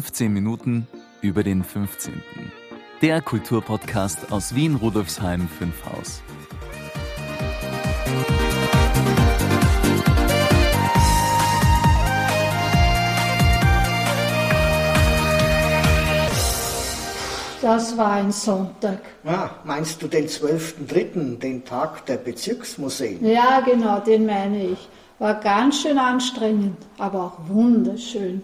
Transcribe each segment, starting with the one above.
15 Minuten über den 15. Der Kulturpodcast aus Wien Rudolfsheim 5 Haus. Das war ein Sonntag. Ah, meinst du den 12.3., den Tag der Bezirksmuseen? Ja, genau, den meine ich. War ganz schön anstrengend, aber auch wunderschön.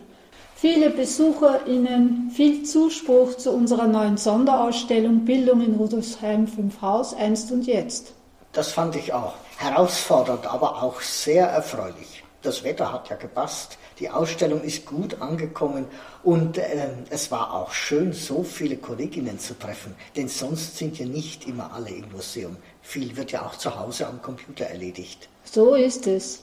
Viele BesucherInnen, viel Zuspruch zu unserer neuen Sonderausstellung Bildung in Rudolfsheim 5 Haus, einst und jetzt. Das fand ich auch. Herausfordernd, aber auch sehr erfreulich. Das Wetter hat ja gepasst, die Ausstellung ist gut angekommen und äh, es war auch schön, so viele Kolleginnen zu treffen, denn sonst sind ja nicht immer alle im Museum. Viel wird ja auch zu Hause am Computer erledigt. So ist es.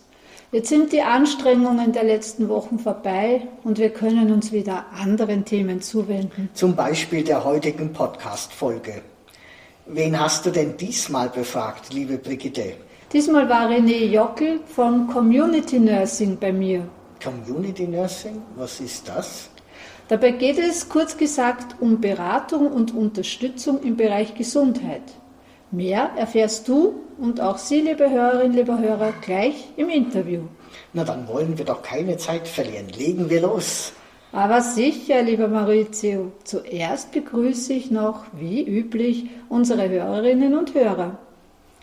Jetzt sind die Anstrengungen der letzten Wochen vorbei und wir können uns wieder anderen Themen zuwenden. Zum Beispiel der heutigen Podcast-Folge. Wen hast du denn diesmal befragt, liebe Brigitte? Diesmal war René Jockel von Community Nursing bei mir. Community Nursing, was ist das? Dabei geht es kurz gesagt um Beratung und Unterstützung im Bereich Gesundheit. Mehr erfährst du und auch Sie, liebe Hörerinnen, liebe Hörer, gleich im Interview. Na, dann wollen wir doch keine Zeit verlieren. Legen wir los. Aber sicher, lieber Maurizio. Zuerst begrüße ich noch, wie üblich, unsere Hörerinnen und Hörer.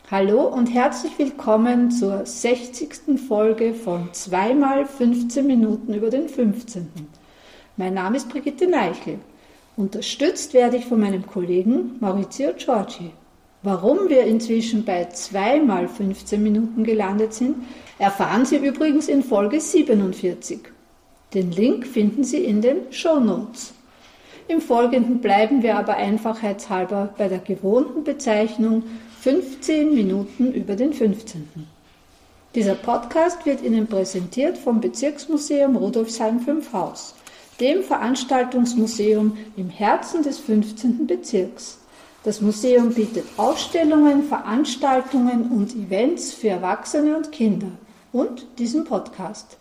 Hallo und herzlich willkommen zur 60. Folge von 2 15 Minuten über den 15. Mein Name ist Brigitte Neichel. Unterstützt werde ich von meinem Kollegen Maurizio Giorgi. Warum wir inzwischen bei zweimal 15 Minuten gelandet sind, erfahren Sie übrigens in Folge 47. Den Link finden Sie in den Show Notes. Im Folgenden bleiben wir aber einfachheitshalber bei der gewohnten Bezeichnung 15 Minuten über den 15. Dieser Podcast wird Ihnen präsentiert vom Bezirksmuseum Rudolfsheim 5 Haus, dem Veranstaltungsmuseum im Herzen des 15. Bezirks. Das Museum bietet Ausstellungen, Veranstaltungen und Events für Erwachsene und Kinder und diesen Podcast.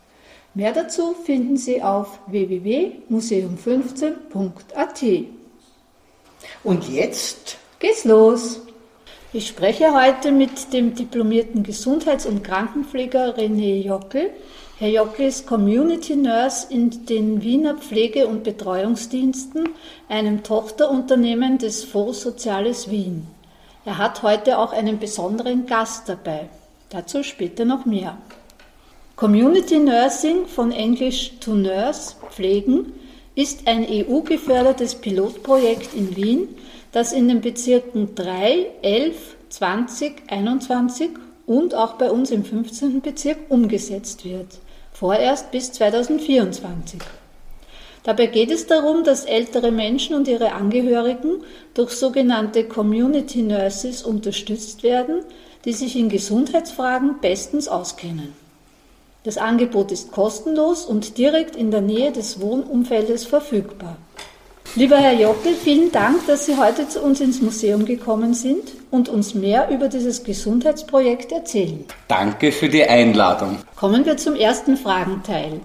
Mehr dazu finden Sie auf www.museum15.at. Und jetzt geht's los. Ich spreche heute mit dem diplomierten Gesundheits- und Krankenpfleger René Jockel Herr Jockel ist Community Nurse in den Wiener Pflege- und Betreuungsdiensten, einem Tochterunternehmen des Fonds Soziales Wien. Er hat heute auch einen besonderen Gast dabei. Dazu später noch mehr. Community Nursing von English to Nurse Pflegen ist ein EU-gefördertes Pilotprojekt in Wien, das in den Bezirken 3, 11, 20, 21 und auch bei uns im 15. Bezirk umgesetzt wird vorerst bis 2024. Dabei geht es darum, dass ältere Menschen und ihre Angehörigen durch sogenannte Community Nurses unterstützt werden, die sich in Gesundheitsfragen bestens auskennen. Das Angebot ist kostenlos und direkt in der Nähe des Wohnumfeldes verfügbar. Lieber Herr Jockel, vielen Dank, dass Sie heute zu uns ins Museum gekommen sind und uns mehr über dieses Gesundheitsprojekt erzählen. Danke für die Einladung. Kommen wir zum ersten Fragenteil.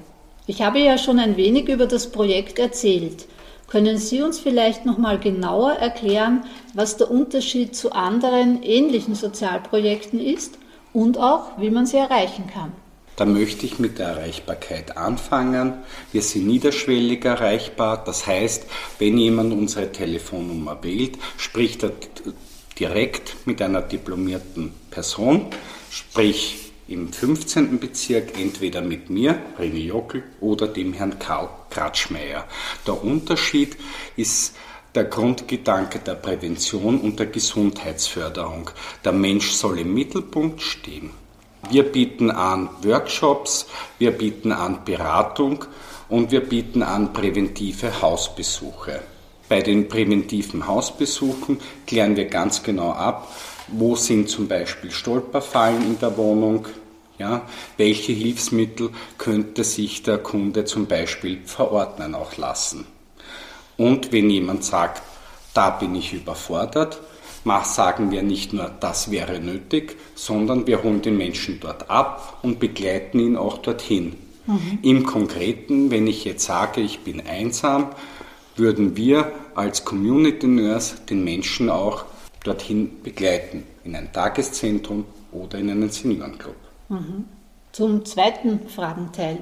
Ich habe ja schon ein wenig über das Projekt erzählt. Können Sie uns vielleicht noch mal genauer erklären, was der Unterschied zu anderen ähnlichen Sozialprojekten ist und auch, wie man sie erreichen kann? Da möchte ich mit der Erreichbarkeit anfangen. Wir sind niederschwellig erreichbar. Das heißt, wenn jemand unsere Telefonnummer wählt, spricht er direkt mit einer diplomierten Person, sprich im 15. Bezirk entweder mit mir, René Jockel, oder dem Herrn Karl Kratschmeier. Der Unterschied ist der Grundgedanke der Prävention und der Gesundheitsförderung. Der Mensch soll im Mittelpunkt stehen. Wir bieten an Workshops, wir bieten an Beratung und wir bieten an präventive Hausbesuche. Bei den präventiven Hausbesuchen klären wir ganz genau ab, wo sind zum Beispiel Stolperfallen in der Wohnung, ja, welche Hilfsmittel könnte sich der Kunde zum Beispiel verordnen auch lassen. Und wenn jemand sagt, da bin ich überfordert, sagen wir nicht nur, das wäre nötig, sondern wir holen den Menschen dort ab und begleiten ihn auch dorthin. Mhm. Im Konkreten, wenn ich jetzt sage, ich bin einsam, würden wir als Community Nurse den Menschen auch dorthin begleiten, in ein Tageszentrum oder in einen Seniorenclub. Mhm. Zum zweiten Fragenteil.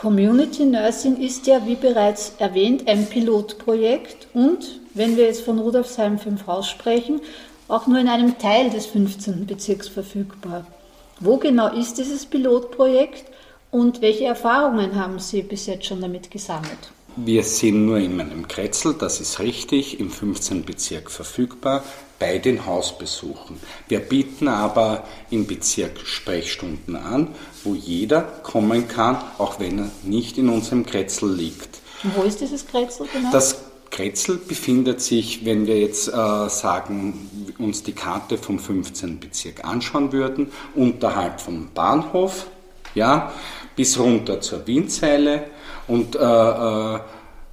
Community Nursing ist ja, wie bereits erwähnt, ein Pilotprojekt und, wenn wir jetzt von Rudolfsheim 5 Haus sprechen, auch nur in einem Teil des 15. Bezirks verfügbar. Wo genau ist dieses Pilotprojekt und welche Erfahrungen haben Sie bis jetzt schon damit gesammelt? Wir sind nur in meinem Kretzel, das ist richtig, im 15. Bezirk verfügbar bei den Hausbesuchen. Wir bieten aber im Bezirk Sprechstunden an, wo jeder kommen kann, auch wenn er nicht in unserem Kretzel liegt. Und wo ist dieses Kretzel genau? Das Kretzel befindet sich, wenn wir jetzt äh, sagen, uns die Karte vom 15. Bezirk anschauen würden, unterhalb vom Bahnhof, ja, bis runter zur Wienzeile und äh, äh,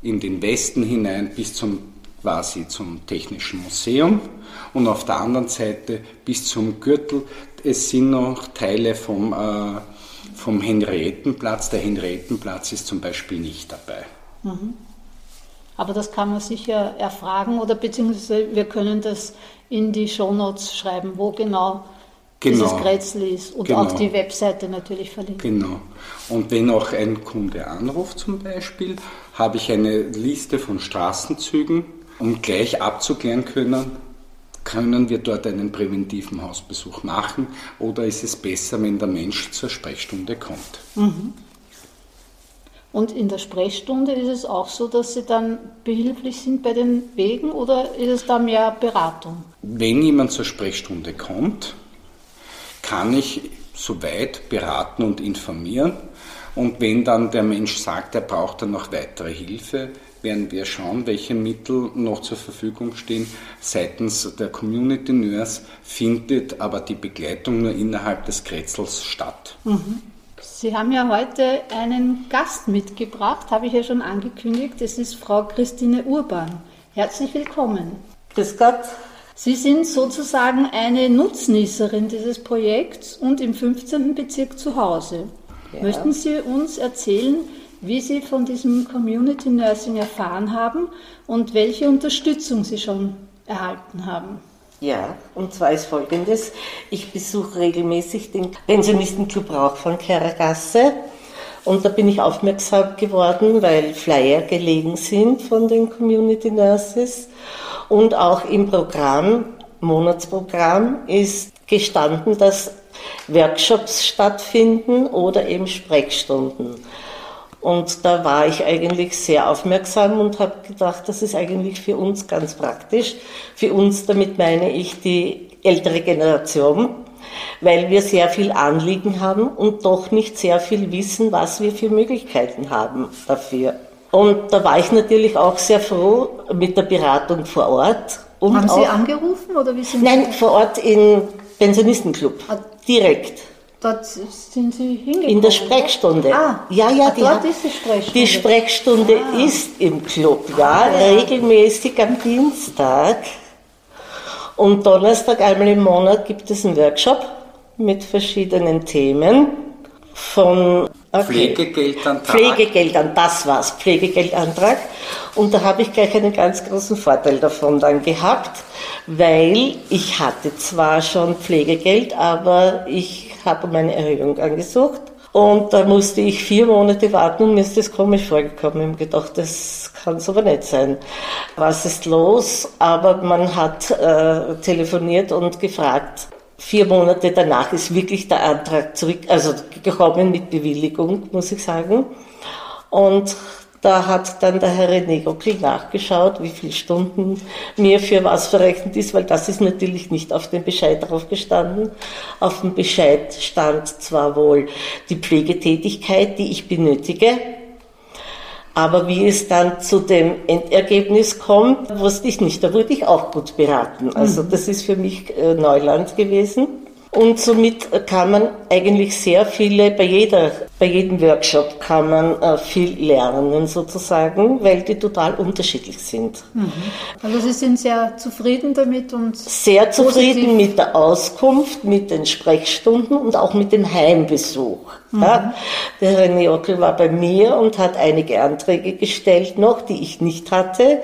in den Westen hinein bis zum quasi zum Technischen Museum und auf der anderen Seite bis zum Gürtel. Es sind noch Teile vom, äh, vom Henriettenplatz. Der Henriettenplatz ist zum Beispiel nicht dabei. Mhm. Aber das kann man sicher erfragen oder beziehungsweise wir können das in die Shownotes schreiben, wo genau genau. dieses Grätzl ist und genau. auch die Webseite natürlich verlinken. Genau. Und wenn auch ein Kunde anruft zum Beispiel, habe ich eine Liste von Straßenzügen, um gleich abzuklären können, können wir dort einen präventiven Hausbesuch machen oder ist es besser, wenn der Mensch zur Sprechstunde kommt? Mhm. Und in der Sprechstunde ist es auch so, dass Sie dann behilflich sind bei den Wegen oder ist es da mehr Beratung? Wenn jemand zur Sprechstunde kommt, kann ich soweit beraten und informieren. Und wenn dann der Mensch sagt, er braucht dann noch weitere Hilfe, werden wir schauen, welche Mittel noch zur Verfügung stehen. Seitens der Community Nurse findet aber die Begleitung nur innerhalb des Kretzels statt. Mhm. Sie haben ja heute einen Gast mitgebracht, habe ich ja schon angekündigt. Es ist Frau Christine Urban. Herzlich willkommen. Grüß Gott. Sie sind sozusagen eine Nutznießerin dieses Projekts und im 15. Bezirk zu Hause. Ja. Möchten Sie uns erzählen, wie Sie von diesem Community Nursing erfahren haben und welche Unterstützung Sie schon erhalten haben? Ja, und zwar ist folgendes. Ich besuche regelmäßig den Pensionistenclub Rauch von Keragasse und da bin ich aufmerksam geworden, weil Flyer gelegen sind von den Community Nurses und auch im Programm, Monatsprogramm, ist gestanden, dass Workshops stattfinden oder eben Sprechstunden. Und da war ich eigentlich sehr aufmerksam und habe gedacht, das ist eigentlich für uns ganz praktisch. Für uns, damit meine ich die ältere Generation, weil wir sehr viel Anliegen haben und doch nicht sehr viel wissen, was wir für Möglichkeiten haben dafür. Und da war ich natürlich auch sehr froh mit der Beratung vor Ort. Haben Sie angerufen oder wie sind Nein, vor Ort im Pensionistenclub. Ah. Direkt. Dort sind Sie hingekommen? In der Sprechstunde. Ah, ja, ja, ah, die dort ist die Sprechstunde. Die Sprechstunde ah. ist im Club, ja, ah, ja, regelmäßig am Dienstag. Und Donnerstag einmal im Monat gibt es einen Workshop mit verschiedenen Themen von okay. Pflegegeldantrag. Pflegegeldern, das war's, Pflegegeldantrag. Und da habe ich gleich einen ganz großen Vorteil davon dann gehabt, weil ich hatte zwar schon Pflegegeld, aber ich habe meine Erhöhung angesucht. Und da musste ich vier Monate warten und mir ist das komisch vorgekommen. Ich habe gedacht, das kann so aber nicht sein. Was ist los? Aber man hat äh, telefoniert und gefragt, vier Monate danach ist wirklich der Antrag zurück, also gekommen mit Bewilligung, muss ich sagen. Und da hat dann der Herr René Gockel nachgeschaut, wie viele Stunden mir für was verrechnet ist, weil das ist natürlich nicht auf dem Bescheid drauf gestanden. Auf dem Bescheid stand zwar wohl die Pflegetätigkeit, die ich benötige, aber wie es dann zu dem Endergebnis kommt, wusste ich nicht. Da wurde ich auch gut beraten. Also mhm. das ist für mich äh, Neuland gewesen. Und somit kann man eigentlich sehr viele, bei, jeder, bei jedem Workshop kann man äh, viel lernen sozusagen, weil die total unterschiedlich sind. Mhm. Also Sie sind sehr zufrieden damit und sehr zufrieden mit der Auskunft, mit den Sprechstunden und auch mit dem Heimbesuch. Mhm. Ja, der René Ockel war bei mir und hat einige Anträge gestellt noch, die ich nicht hatte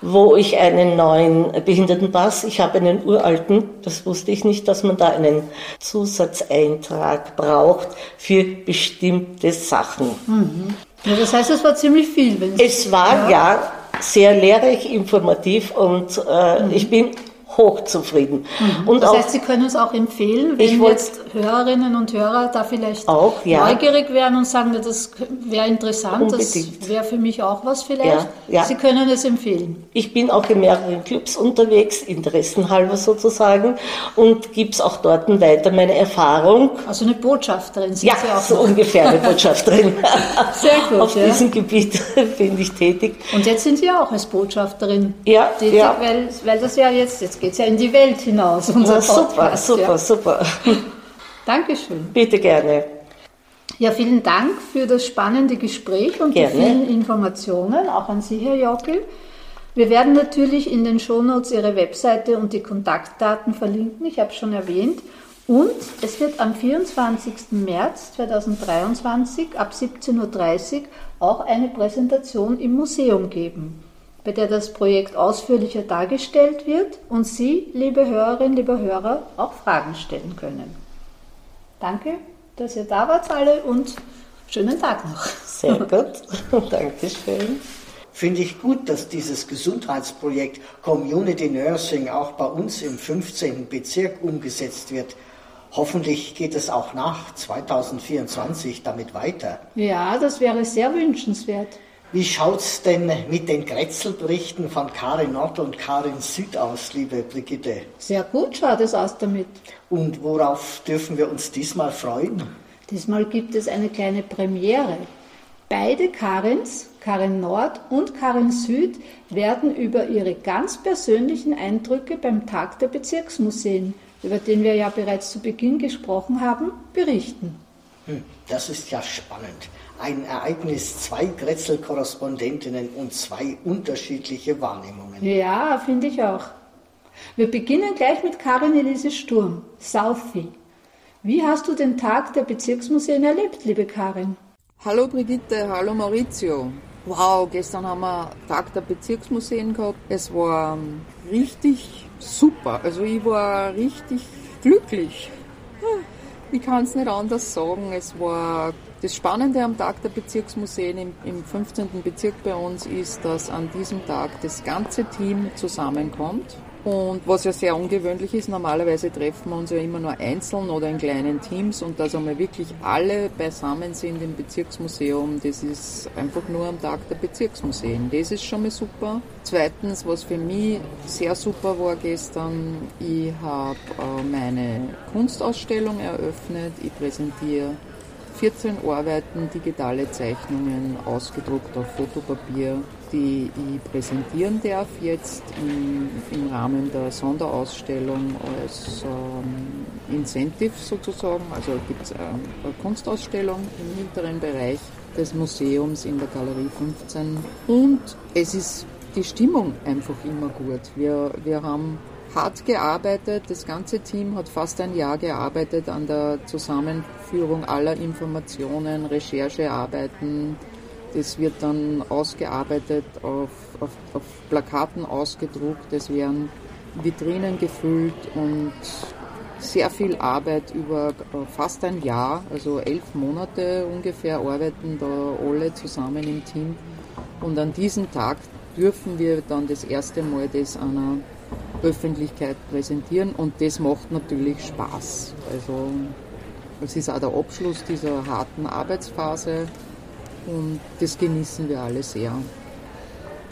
wo ich einen neuen Behindertenpass, ich habe einen uralten, das wusste ich nicht, dass man da einen Zusatzeintrag braucht für bestimmte Sachen. Mhm. Ja, das heißt, es war ziemlich viel. es war ja. ja sehr lehrreich, informativ und äh, mhm. ich bin hochzufrieden. Mhm. Und das auch, heißt, Sie können es auch empfehlen, wenn jetzt Hörerinnen und Hörer da vielleicht auch, ja. neugierig wären und sagen, das wäre interessant, Unbedingt. das wäre für mich auch was vielleicht. Ja, ja. Sie können es empfehlen. Ich bin auch in mehreren Clubs unterwegs, interessenhalber sozusagen, und gebe es auch dort weiter meine Erfahrung. Also eine Botschafterin sind ja, Sie auch. so noch. ungefähr eine Botschafterin. Sehr gut. Auf diesem Gebiet bin ich tätig. Und jetzt sind Sie auch als Botschafterin ja, tätig, Weil, weil das ja jetzt, jetzt geht es ja in die Welt hinaus. Unser super, super, super. Dankeschön. Bitte gerne. Ja, vielen Dank für das spannende Gespräch und gerne. die vielen Informationen, auch an Sie, Herr Jockel. Wir werden natürlich in den Shownotes Ihre Webseite und die Kontaktdaten verlinken, ich habe es schon erwähnt. Und es wird am 24. März 2023 ab 17.30 Uhr auch eine Präsentation im Museum geben, bei der das Projekt ausführlicher dargestellt wird und Sie, liebe Hörerinnen, liebe Hörer, auch Fragen stellen können. Danke, dass ihr da wart alle und schönen Tag noch. Sehr gut, Dankeschön. Finde ich gut, dass dieses Gesundheitsprojekt Community Nursing auch bei uns im 15. Bezirk umgesetzt wird. Hoffentlich geht es auch nach 2024 damit weiter. Ja, das wäre sehr wünschenswert. Wie schaut es denn mit den Grätzelberichten von Karin Nord und Karin Süd aus, liebe Brigitte? Sehr gut schaut es aus damit. Und worauf dürfen wir uns diesmal freuen? Diesmal gibt es eine kleine Premiere. Beide Karins, Karin Nord und Karin Süd, werden über ihre ganz persönlichen Eindrücke beim Tag der Bezirksmuseen, über den wir ja bereits zu Beginn gesprochen haben, berichten. Hm, das ist ja spannend ein Ereignis, zwei Grätzl-Korrespondentinnen und zwei unterschiedliche Wahrnehmungen. Ja, finde ich auch. Wir beginnen gleich mit Karin Elise Sturm, Southie. Wie hast du den Tag der Bezirksmuseen erlebt, liebe Karin? Hallo Brigitte, hallo Maurizio. Wow, gestern haben wir Tag der Bezirksmuseen gehabt. Es war ähm, richtig super. Also ich war richtig glücklich. Ich kann es nicht anders sagen. Es war das Spannende am Tag der Bezirksmuseen im, im 15. Bezirk bei uns ist, dass an diesem Tag das ganze Team zusammenkommt. Und was ja sehr ungewöhnlich ist, normalerweise treffen wir uns ja immer nur einzeln oder in kleinen Teams und dass einmal wirklich alle beisammen sind im Bezirksmuseum, das ist einfach nur am Tag der Bezirksmuseen. Das ist schon mal super. Zweitens, was für mich sehr super war gestern, ich habe äh, meine Kunstausstellung eröffnet. Ich präsentiere 14 Arbeiten, digitale Zeichnungen, ausgedruckt auf Fotopapier, die ich präsentieren darf jetzt im, im Rahmen der Sonderausstellung als ähm, Incentive sozusagen. Also gibt es eine Kunstausstellung im hinteren Bereich des Museums in der Galerie 15 und es ist die Stimmung einfach immer gut. Wir, wir haben hart gearbeitet. Das ganze Team hat fast ein Jahr gearbeitet an der Zusammenführung aller Informationen, Recherchearbeiten. Das wird dann ausgearbeitet, auf, auf, auf Plakaten ausgedruckt, es werden Vitrinen gefüllt und sehr viel Arbeit über fast ein Jahr, also elf Monate ungefähr, arbeiten da alle zusammen im Team. Und an diesem Tag dürfen wir dann das erste Mal das einer Öffentlichkeit präsentieren und das macht natürlich Spaß. Also es ist auch der Abschluss dieser harten Arbeitsphase und das genießen wir alle sehr.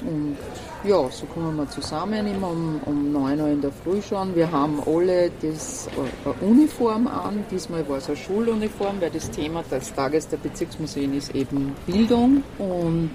Und ja, so kommen wir zusammen, immer um, um 9 Uhr in der Früh schon. Wir haben alle das äh, Uniform an. Diesmal war es eine Schuluniform, weil das Thema des Tages der Bezirksmuseen ist eben Bildung. Und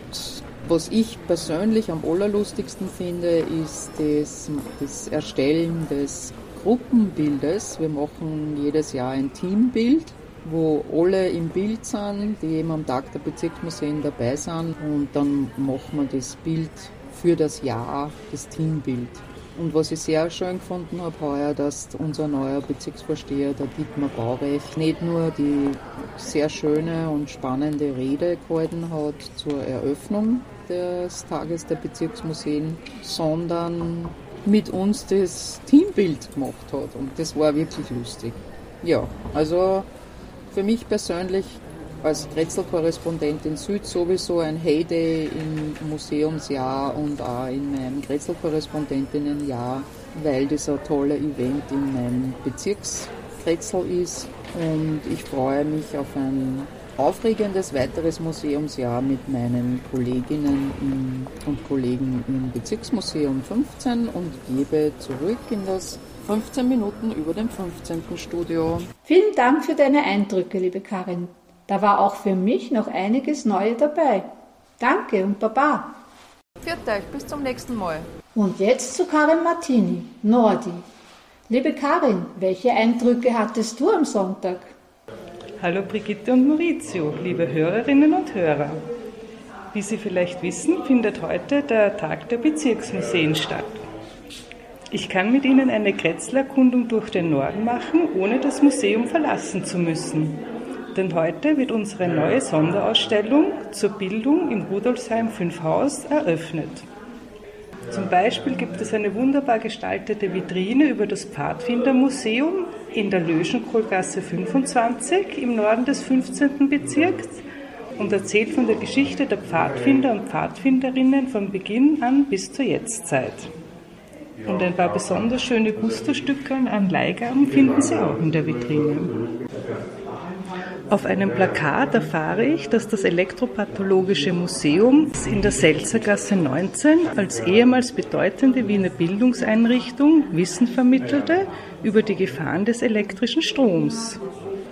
was ich persönlich am allerlustigsten finde, ist das, das Erstellen des Gruppenbildes. Wir machen jedes Jahr ein Teambild, wo alle im Bild sind, die eben am Tag der Bezirksmuseen dabei sind. Und dann machen wir das Bild für das Jahr, das Teambild. Und was ich sehr schön gefunden habe heuer, dass unser neuer Bezirksvorsteher, der Dietmar Baurecht, nicht nur die sehr schöne und spannende Rede gehalten hat zur Eröffnung des Tages der Bezirksmuseen, sondern mit uns das Teambild gemacht hat. Und das war wirklich lustig. Ja, also für mich persönlich als Grätzl-Korrespondentin Süd sowieso ein Heyday im Museumsjahr und auch in meinem Grätzl-Korrespondentinnenjahr, weil das ein toller Event in meinem Bezirksgrätzl ist. Und ich freue mich auf ein aufregendes weiteres Museumsjahr mit meinen Kolleginnen und Kollegen im Bezirksmuseum 15 und gebe zurück in das 15 Minuten über dem 15. Studio. Vielen Dank für deine Eindrücke, liebe Karin. Da war auch für mich noch einiges Neue dabei. Danke und Baba. Viert euch, bis zum nächsten Mal. Und jetzt zu Karin Martini, Nordi. Liebe Karin, welche Eindrücke hattest du am Sonntag? Hallo Brigitte und Maurizio, liebe Hörerinnen und Hörer. Wie Sie vielleicht wissen, findet heute der Tag der Bezirksmuseen statt. Ich kann mit Ihnen eine Kretzelerkundung durch den Norden machen, ohne das Museum verlassen zu müssen. Denn heute wird unsere neue Sonderausstellung zur Bildung im Rudolfsheim 5 Haus eröffnet. Zum Beispiel gibt es eine wunderbar gestaltete Vitrine über das Pfadfindermuseum in der Löschenkohlgasse 25 im Norden des 15. Bezirks und erzählt von der Geschichte der Pfadfinder und Pfadfinderinnen von Beginn an bis zur Jetztzeit. Und ein paar besonders schöne Gusterstücke an Leihgaben finden Sie auch in der Vitrine. Auf einem Plakat erfahre ich, dass das Elektropathologische Museum in der Selzergasse 19 als ehemals bedeutende Wiener Bildungseinrichtung Wissen vermittelte über die Gefahren des elektrischen Stroms.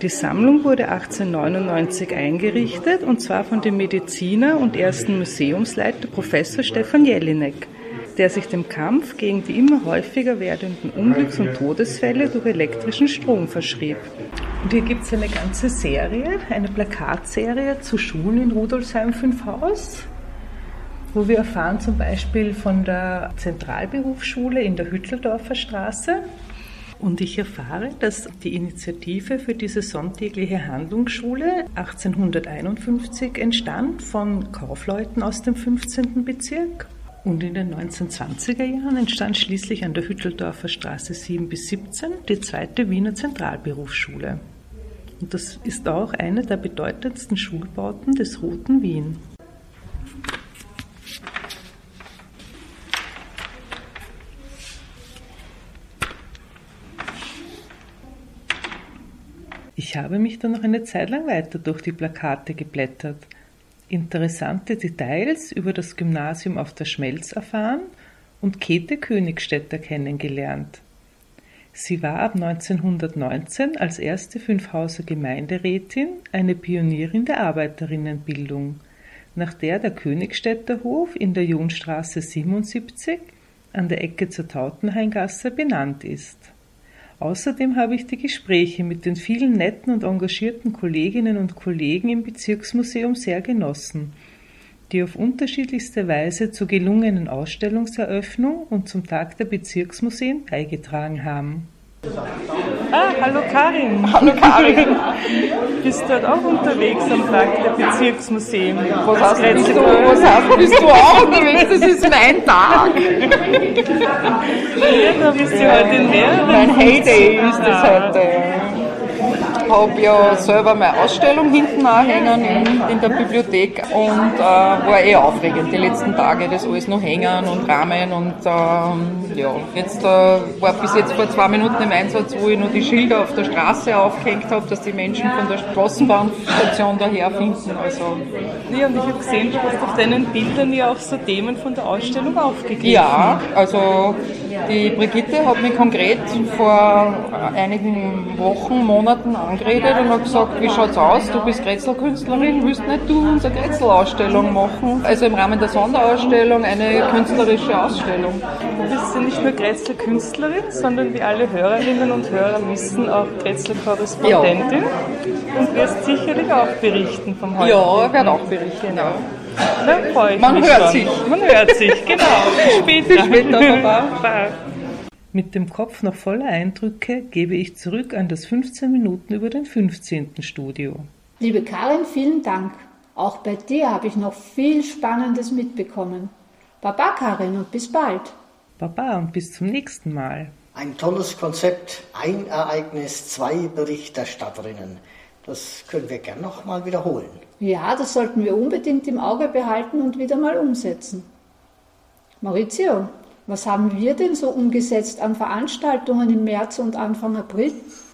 Die Sammlung wurde 1899 eingerichtet und zwar von dem Mediziner und ersten Museumsleiter Professor Stefan Jelinek der sich dem Kampf gegen die immer häufiger werdenden Unglücks- und Todesfälle durch elektrischen Strom verschrieb. Und hier gibt es eine ganze Serie, eine Plakatserie zu Schulen in Rudolfsheim 5 Haus, wo wir erfahren zum Beispiel von der Zentralberufsschule in der Hütteldorfer Straße. Und ich erfahre, dass die Initiative für diese sonntägliche Handlungsschule 1851 entstand von Kaufleuten aus dem 15. Bezirk und in den 1920er Jahren entstand schließlich an der Hütteldorfer Straße 7 bis 17 die zweite Wiener Zentralberufsschule. Und das ist auch eine der bedeutendsten Schulbauten des Roten Wien. Ich habe mich dann noch eine Zeit lang weiter durch die Plakate geblättert interessante Details über das Gymnasium auf der Schmelz erfahren und Käthe Königstädter kennengelernt. Sie war ab 1919 als erste Fünfhauser Gemeinderätin eine Pionierin der Arbeiterinnenbildung, nach der der Königstädter Hof in der Johnstraße 77 an der Ecke zur Tautenhaingasse benannt ist. Außerdem habe ich die Gespräche mit den vielen netten und engagierten Kolleginnen und Kollegen im Bezirksmuseum sehr genossen, die auf unterschiedlichste Weise zur gelungenen Ausstellungseröffnung und zum Tag der Bezirksmuseen beigetragen haben. Ah, hallo Karin. Hallo Karin. Bist du dort auch unterwegs am Tag der Bezirksmuseen? Was heißt, bist du, was heißt, bist du auch unterwegs? Das ist mein Tag. Ja, da bist du heute in mehreren. Mein Heyday ist das heute habe ja selber meine Ausstellung hinten anhängen in, in der Bibliothek und äh, war eh aufregend die letzten Tage, das alles noch hängen und rahmen und ähm, ja, jetzt äh, war bis jetzt vor zwei Minuten im Einsatz, wo ich noch die Schilder auf der Straße aufgehängt habe, dass die Menschen von der Straßenbahnstation daher finden. Also, ja, und ich habe gesehen, du hast auf deinen Bildern ja auch so Themen von der Ausstellung aufgegriffen. Ja, also die Brigitte hat mich konkret vor einigen Wochen, Monaten angesprochen geredet und habe gesagt, wie schaut's aus? Du bist Grätzl-Künstlerin, willst nicht du unsere Grätzl-Ausstellung machen? Also im Rahmen der Sonderausstellung eine künstlerische Ausstellung. Du bist ja nicht nur Grätzl-Künstlerin, sondern wie alle Hörerinnen und Hörer wissen, auch Grätzl-Korrespondentin ja. und wirst sicherlich auch berichten vom heutigen. Ja, werde auch berichten, genau. ja. Da freue ich Man hört schon. sich. Man hört sich, genau. Bis später. Bis später, Baba. Baba. Mit dem Kopf noch voller Eindrücke gebe ich zurück an das 15 Minuten über den 15. Studio. Liebe Karin, vielen Dank. Auch bei dir habe ich noch viel Spannendes mitbekommen. Baba Karin und bis bald. Baba und bis zum nächsten Mal. Ein tolles Konzept, ein Ereignis, zwei Berichterstatterinnen. Das können wir gern noch mal wiederholen. Ja, das sollten wir unbedingt im Auge behalten und wieder mal umsetzen. Maurizio, was haben wir denn so umgesetzt an Veranstaltungen im März und Anfang April?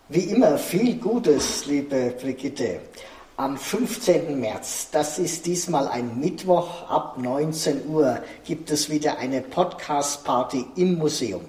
Wie immer viel Gutes, liebe Brigitte. Am 15. März, das ist diesmal ein Mittwoch ab 19 Uhr, gibt es wieder eine Podcast-Party im Museum.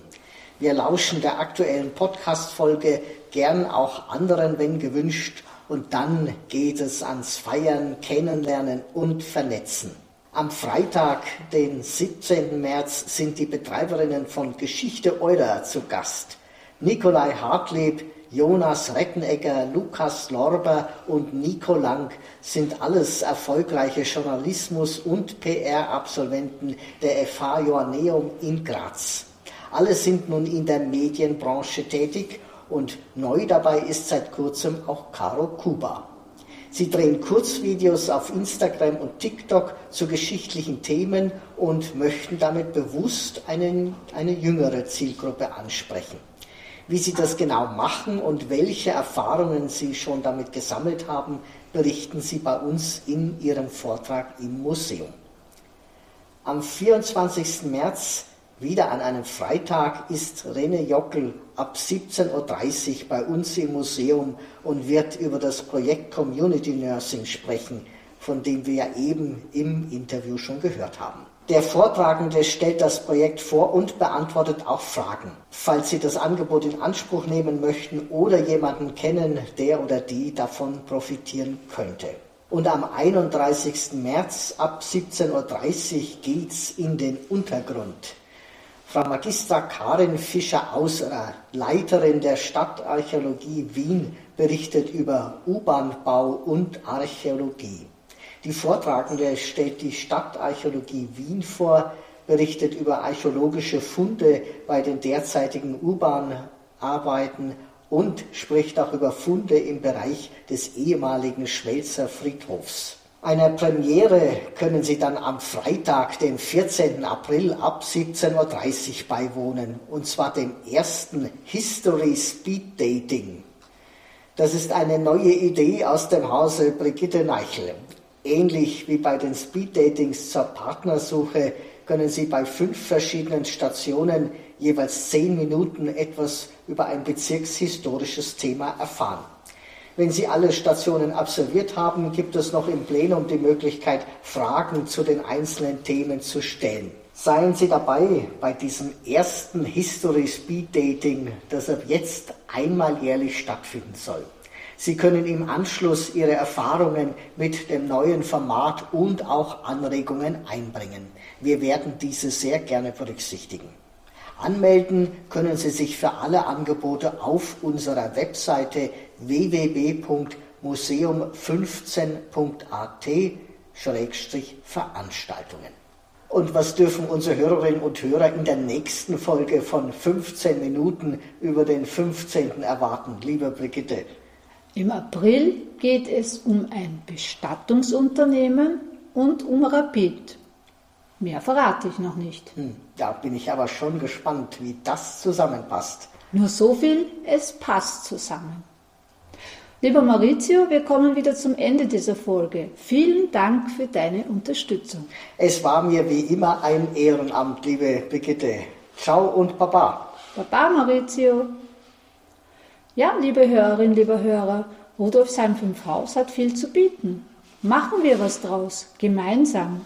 Wir lauschen der aktuellen Podcast-Folge, gern auch anderen, wenn gewünscht. Und dann geht es ans Feiern, Kennenlernen und Vernetzen. Am Freitag, den 17. März, sind die Betreiberinnen von Geschichte Euler zu Gast. Nikolai Hartlieb, Jonas Rettenegger, Lukas Lorber und Nico Lang sind alles erfolgreiche Journalismus- und PR-Absolventen der FH Joanneum in Graz. Alle sind nun in der Medienbranche tätig und neu dabei ist seit kurzem auch Caro Kuba. Sie drehen Kurzvideos auf Instagram und TikTok zu geschichtlichen Themen und möchten damit bewusst einen, eine jüngere Zielgruppe ansprechen. Wie sie das genau machen und welche Erfahrungen sie schon damit gesammelt haben, berichten sie bei uns in ihrem Vortrag im Museum. Am 24. März, wieder an einem Freitag, ist Rene Jockel ab 17.30 Uhr bei uns im Museum und wird über das Projekt Community Nursing sprechen, von dem wir ja eben im Interview schon gehört haben. Der Vortragende stellt das Projekt vor und beantwortet auch Fragen. Falls Sie das Angebot in Anspruch nehmen möchten oder jemanden kennen, der oder die davon profitieren könnte. Und am 31. März ab 17.30 Uhr geht's in den Untergrund. Frau Magistra Karin Fischer-Auserer, Leiterin der Stadtarchäologie Wien, berichtet über U-Bahn-Bau und Archäologie. Die Vortragende stellt die Stadtarchäologie Wien vor, berichtet über archäologische Funde bei den derzeitigen U-Bahn-Arbeiten und spricht auch über Funde im Bereich des ehemaligen Schwelzer Friedhofs. Einer Premiere können Sie dann am Freitag, den 14. April ab 17.30 Uhr beiwohnen, und zwar dem ersten History Speed Dating. Das ist eine neue Idee aus dem Hause Brigitte Neichel. Ähnlich wie bei den Speed-Datings zur Partnersuche können Sie bei fünf verschiedenen Stationen jeweils zehn Minuten etwas über ein bezirkshistorisches Thema erfahren. Wenn Sie alle Stationen absolviert haben, gibt es noch im Plenum die Möglichkeit, Fragen zu den einzelnen Themen zu stellen. Seien Sie dabei bei diesem ersten History Speed Dating, das ab jetzt einmal jährlich stattfinden soll. Sie können im Anschluss Ihre Erfahrungen mit dem neuen Format und auch Anregungen einbringen. Wir werden diese sehr gerne berücksichtigen. Anmelden können Sie sich für alle Angebote auf unserer Webseite www.museum15.at-veranstaltungen. Und was dürfen unsere Hörerinnen und Hörer in der nächsten Folge von 15 Minuten über den 15. erwarten, liebe Brigitte? Im April geht es um ein Bestattungsunternehmen und um Rapid. Mehr verrate ich noch nicht. Hm, da bin ich aber schon gespannt, wie das zusammenpasst. Nur so viel, es passt zusammen. Lieber Maurizio, wir kommen wieder zum Ende dieser Folge. Vielen Dank für deine Unterstützung. Es war mir wie immer ein Ehrenamt, liebe Brigitte. Ciao und Baba. Baba, Maurizio. Ja, liebe Hörerinnen, liebe Hörer, Rudolfsheim 5 Haus hat viel zu bieten. Machen wir was draus, gemeinsam.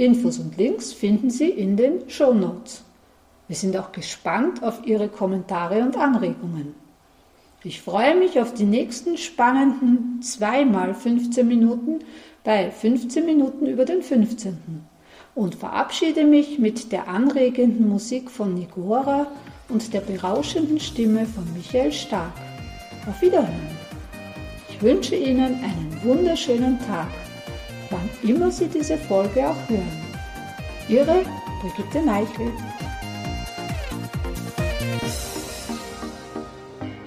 Infos und Links finden Sie in den Show Notes. Wir sind auch gespannt auf Ihre Kommentare und Anregungen. Ich freue mich auf die nächsten spannenden 2 mal 15 Minuten bei 15 Minuten über den 15. und verabschiede mich mit der anregenden Musik von Nigora und der berauschenden Stimme von Michael Stark. Auf Wiederhören. Ich wünsche Ihnen einen wunderschönen Tag, wann immer Sie diese Folge auch hören. Ihre Brigitte Neichel.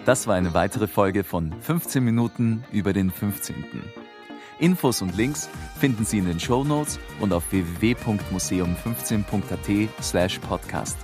Das war eine weitere Folge von 15 Minuten über den 15. Infos und Links finden Sie in den Show Notes und auf www.museum15.at slash podcast.